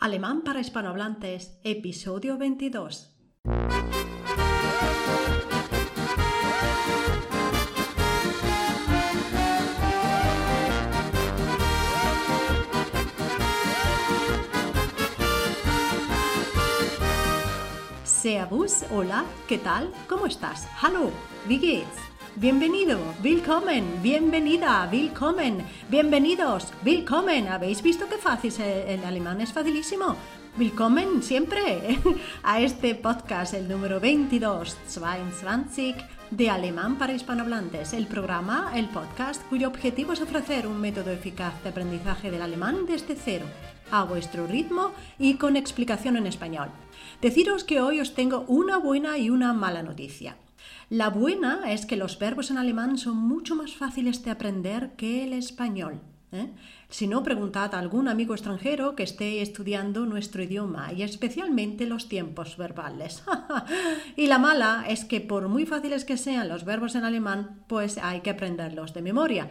Alemán para hispanohablantes, episodio 22. Servus, hola, ¿qué tal? ¿Cómo estás? Hallo, wie? Bienvenido, willkommen, bienvenida, willkommen, bienvenidos, willkommen. ¿Habéis visto qué fácil el alemán? Es facilísimo. Willkommen siempre a este podcast, el número 22, 22 de Alemán para hispanohablantes, el programa, el podcast cuyo objetivo es ofrecer un método eficaz de aprendizaje del alemán desde cero, a vuestro ritmo y con explicación en español. Deciros que hoy os tengo una buena y una mala noticia. La buena es que los verbos en alemán son mucho más fáciles de aprender que el español. ¿eh? Si no, preguntad a algún amigo extranjero que esté estudiando nuestro idioma y especialmente los tiempos verbales. y la mala es que por muy fáciles que sean los verbos en alemán, pues hay que aprenderlos de memoria.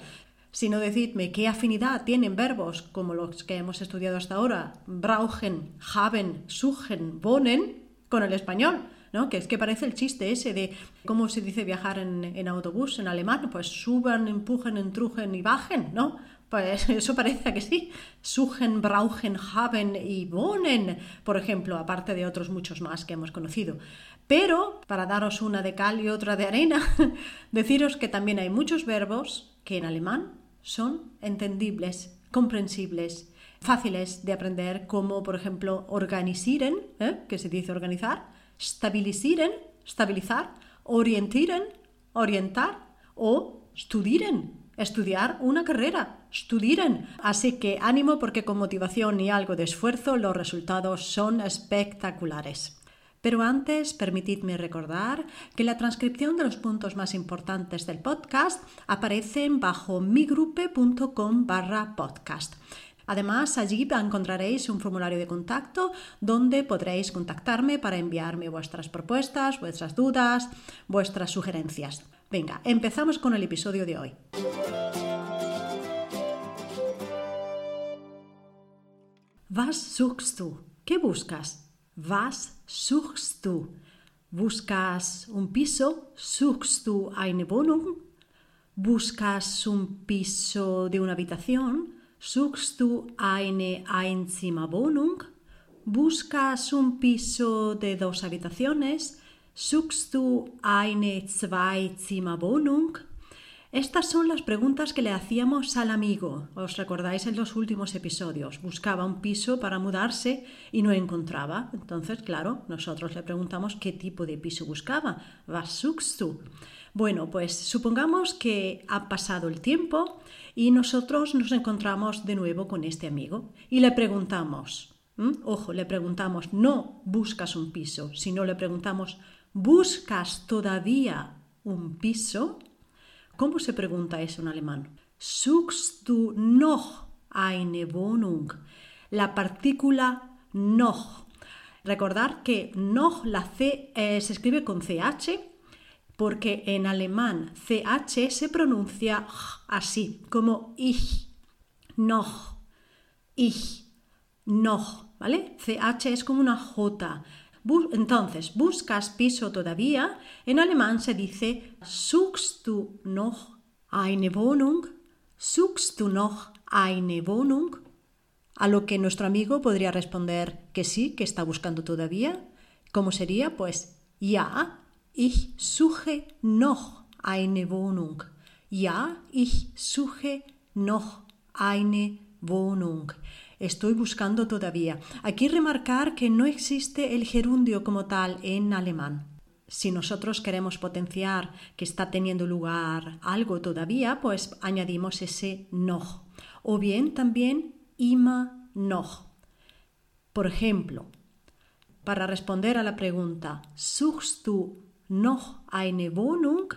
Si no, decidme qué afinidad tienen verbos como los que hemos estudiado hasta ahora, brauchen, haben, suchen, wohnen, con el español. ¿No? Que es que parece el chiste ese de cómo se dice viajar en, autobús en alemán, pues suban, empujen, entrujen y bajen, ¿no? Pues eso parece que sí. Suchen, brauchen, haben y wohnen, por ejemplo, aparte de otros muchos más que hemos conocido. Pero, para daros una de cal y otra de arena, deciros que también hay muchos verbos que en alemán son entendibles, comprensibles, fáciles de aprender, como por ejemplo organisieren, ¿eh? que se dice organizar, stabilisieren, stabilizar, orientieren, orientar o studieren, estudiar una carrera, studieren. Así que ánimo porque con motivación y algo de esfuerzo los resultados son espectaculares. Pero antes, permitidme recordar que la transcripción de los puntos más importantes del podcast aparecen bajo migrupe.com barra podcast. Además, allí encontraréis un formulario de contacto donde podréis contactarme para enviarme vuestras propuestas, vuestras dudas, vuestras sugerencias. Venga, empezamos con el episodio de hoy. ¿Qué buscas? ¿Buscas un piso? ¿Buscas un piso de una habitación? Suchst du eine Einzimmerwohnung? ¿Buscas un piso de dos habitaciones? Suchst du eine Zweizimmerwohnung? Estas son las preguntas que le hacíamos al amigo. ¿Os recordáis en los últimos episodios? Buscaba un piso para mudarse y no encontraba. Entonces, claro, nosotros le preguntamos qué tipo de piso buscaba. Was suchst? Bueno, pues supongamos que ha pasado el tiempo y nosotros nos encontramos de nuevo con este amigo y le preguntamos, ojo, le preguntamos, no buscas un piso, sino le preguntamos, ¿buscas todavía un piso? ¿Cómo se pregunta eso en alemán? Suchst du noch eine Wohnung? La partícula noch. Recordar que noch, la C eh, se escribe con CH porque en alemán CH se pronuncia así, como ich, noch, ich, noch, ¿vale? CH es como una J. Entonces, buscas piso todavía, en alemán se dice suchst du noch eine Wohnung? Suchst du noch eine Wohnung? A lo que nuestro amigo podría responder que sí, que está buscando todavía. ¿Cómo sería? Pues ya, Ich suche noch eine Wohnung. Ja, ich suche noch eine Wohnung. Estoy buscando todavía. Aquí remarcar que no existe el gerundio como tal en alemán. Si nosotros queremos potenciar que está teniendo lugar algo todavía, pues añadimos ese noch. O bien también ima noch. Por ejemplo, para responder a la pregunta, ¿suchst du noch eine Wohnung,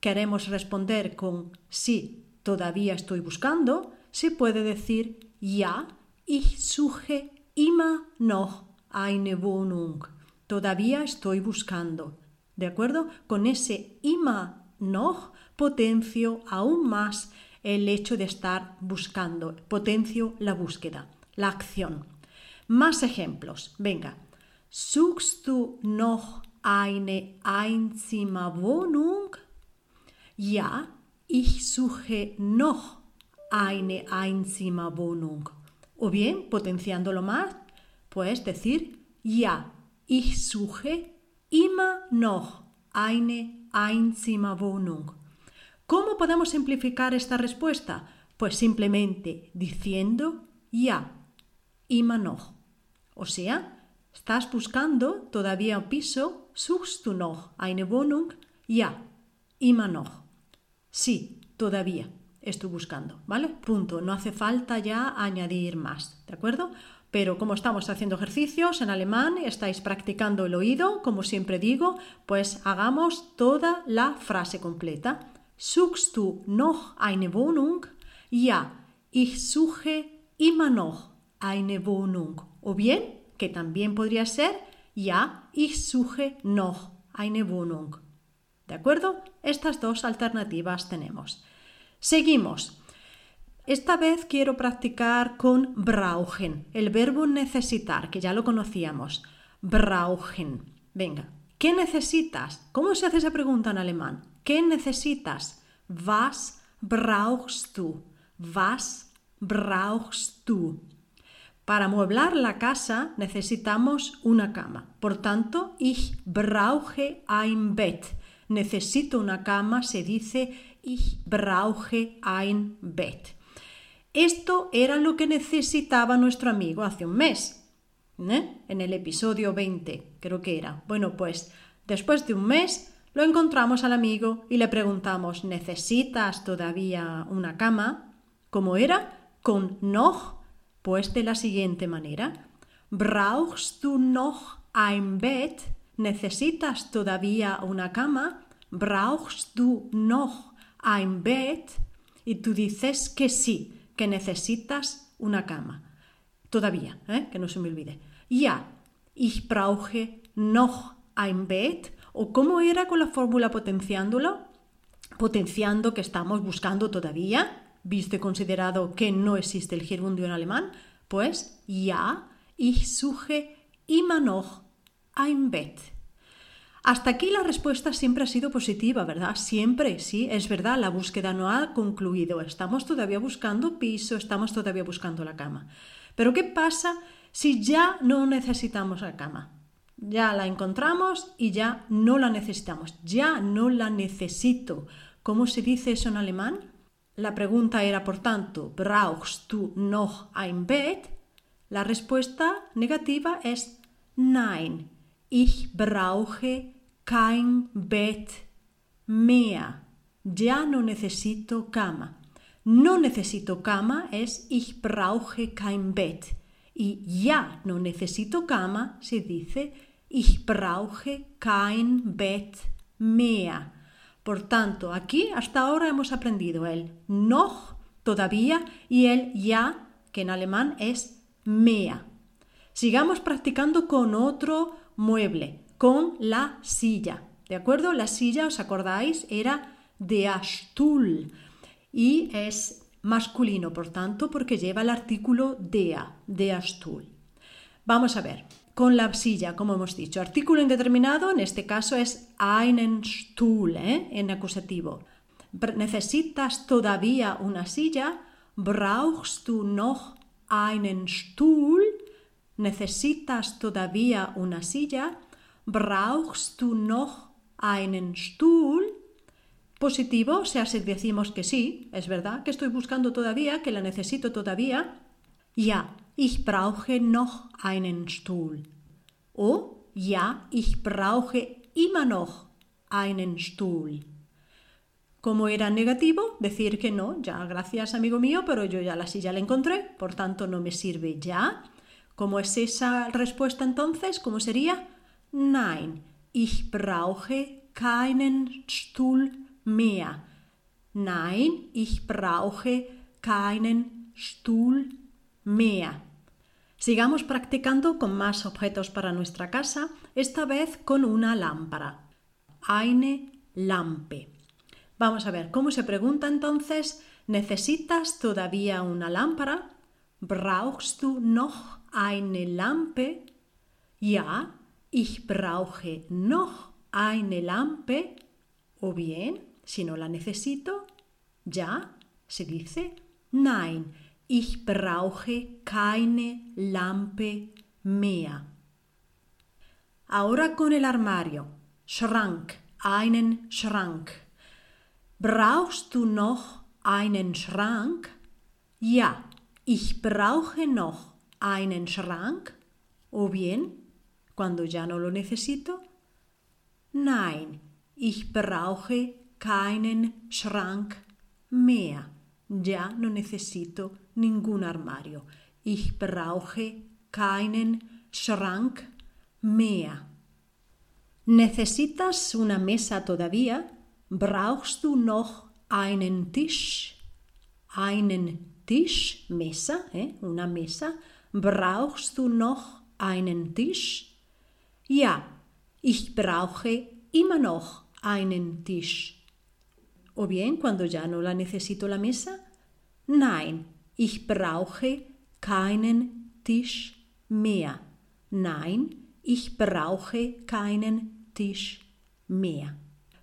queremos responder con sí, todavía estoy buscando, se puede decir ja, ich suche immer noch eine Wohnung. Todavía estoy buscando. ¿De acuerdo? Con ese immer noch potencio aún más el hecho de estar buscando, potencio la búsqueda, la acción. Más ejemplos. Venga. Suchst du noch eine Einzimmerwohnung? Ja, ich suche noch eine Einzimmerwohnung. O bien, potenciándolo más, puedes decir ja, ich suche immer noch eine Einzimmerwohnung. ¿Cómo podemos simplificar esta respuesta? Pues simplemente diciendo ja, immer noch. O sea, estás buscando todavía un piso, suchst du noch eine Wohnung? Ja, immer noch. Sí, todavía estoy buscando, ¿vale? Punto. No hace falta ya añadir más, ¿de acuerdo? Pero como estamos haciendo ejercicios en alemán, estáis practicando el oído, como siempre digo, pues hagamos toda la frase completa. Suchst du noch eine Wohnung? Ja, ich suche immer noch eine Wohnung. O bien, que también podría ser, ja, ich suche noch eine Wohnung. ¿De acuerdo? Estas dos alternativas tenemos. Seguimos. Esta vez quiero practicar con brauchen, el verbo necesitar, que ya lo conocíamos. Brauchen. Venga, ¿qué necesitas? ¿Cómo se hace esa pregunta en alemán? ¿Qué necesitas? Was brauchst du? Was brauchst du? Para mueblar la casa necesitamos una cama. Por tanto, ich brauche ein Bett. Necesito una cama se dice ich brauche ein Bett. Esto era lo que necesitaba nuestro amigo hace un mes, ¿eh? en el episodio 20, creo que era. Bueno, pues después de un mes lo encontramos al amigo y le preguntamos, ¿necesitas todavía una cama? ¿Cómo era? Con noch, pues de la siguiente manera. ¿Brauchst du noch ein Bett? ¿Necesitas todavía una cama? ¿Brauchst du noch ein Bett? Y tú dices que sí, que necesitas una cama. Todavía, ¿eh? que no se me olvide. Ja, ich brauche noch ein Bett. ¿O cómo era con la fórmula potenciándolo? Potenciando que estamos buscando todavía, visto y considerado que no existe el gerundio en alemán, pues ja, ich suche immer noch ein Bett. Hasta aquí la respuesta siempre ha sido positiva, ¿verdad? Siempre, sí, es verdad, la búsqueda no ha concluido. Estamos todavía buscando piso, estamos todavía buscando la cama. Pero ¿qué pasa si ya no necesitamos la cama? Ya la encontramos y ya no la necesitamos. Ya no la necesito. ¿Cómo se dice eso en alemán? La pregunta era, por tanto, ¿brauchst du noch ein Bett? La respuesta negativa es Nein. Ich brauche kein Bett mehr. Ya no necesito cama. No necesito cama es ich brauche kein Bett. Y ya no necesito cama se dice ich brauche kein Bett mehr. Por tanto, aquí hasta ahora hemos aprendido el noch todavía y el ya, que en alemán es mehr. Sigamos practicando con otro mueble, con la silla. ¿De acuerdo? La silla, ¿os acordáis? Era der Stuhl y es masculino, por tanto, porque lleva el artículo der, der Stuhl. Vamos a ver, con la silla, como hemos dicho, artículo indeterminado, en este caso es einen Stuhl, ¿eh? en acusativo. ¿Necesitas todavía una silla? ¿Brauchst du noch einen Stuhl? ¿Necesitas todavía una silla? ¿Brauchst du noch einen Stuhl? Positivo, o sea, si decimos que sí, es verdad que estoy buscando todavía, que la necesito todavía. Ja, ich brauche noch einen Stuhl. O ja, ich brauche immer noch einen Stuhl. Como era negativo, decir que no, ya gracias amigo mío, pero yo ya la silla la encontré, por tanto no me sirve ya. ¿Cómo es esa respuesta entonces? ¿Cómo sería? Nein, ich brauche keinen Stuhl mehr. Nein, ich brauche keinen Stuhl mehr. Sigamos practicando con más objetos para nuestra casa, esta vez con una lámpara. Eine Lampe. Vamos a ver cómo se pregunta entonces, ¿necesitas todavía una lámpara? ¿Brauchst du noch eine Lampe? Ja, ich brauche noch eine Lampe. O bien, si no la necesito, ya se dice nein, ich brauche keine Lampe mehr. Ahora con el armario. Schrank, einen Schrank. Brauchst du noch einen Schrank? Ja, ich brauche noch einen Schrank. O bien, cuando ya no lo necesito. Nein, ich brauche keinen Schrank mehr. Ya no necesito ningún armario. Ich brauche keinen Schrank mehr. ¿Necesitas una mesa todavía? ¿Brauchst du noch einen Tisch? Einen Tisch, Mesa, ¿eh? una mesa. ¿Brauchst du noch einen Tisch? Ja, ich brauche immer noch einen Tisch. O bien, cuando ya no la necesito la mesa. Nein, ich brauche keinen Tisch mehr. Nein, ich brauche keinen Tisch mehr.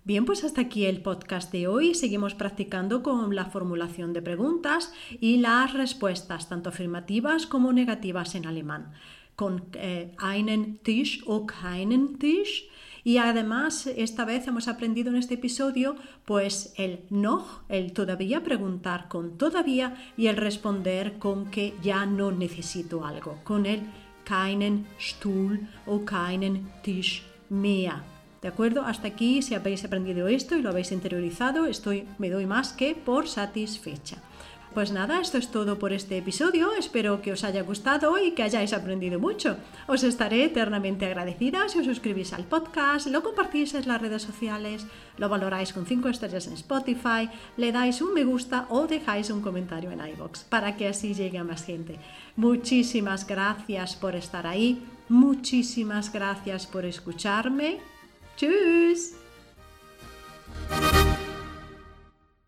Bien, pues hasta aquí el podcast de hoy. Seguimos practicando con la formulación de preguntas y las respuestas, tanto afirmativas como negativas en alemán, con eh, einen Tisch o keinen Tisch. Y además, esta vez hemos aprendido en este episodio, pues el noch, el todavía preguntar con todavía y el responder con que ya no necesito algo, con el keinen Stuhl o keinen Tisch mehr. ¿De acuerdo? Hasta aquí, si habéis aprendido esto y lo habéis interiorizado, estoy, me doy más que por satisfecha. Pues nada, esto es todo por este episodio. Espero que os haya gustado y que hayáis aprendido mucho. Os estaré eternamente agradecida si os suscribís al podcast, lo compartís en las redes sociales, lo valoráis con 5 estrellas en Spotify, le dais un me gusta o dejáis un comentario en iBox para que así llegue a más gente. Muchísimas gracias por estar ahí. Muchísimas gracias por escucharme. Tschüss.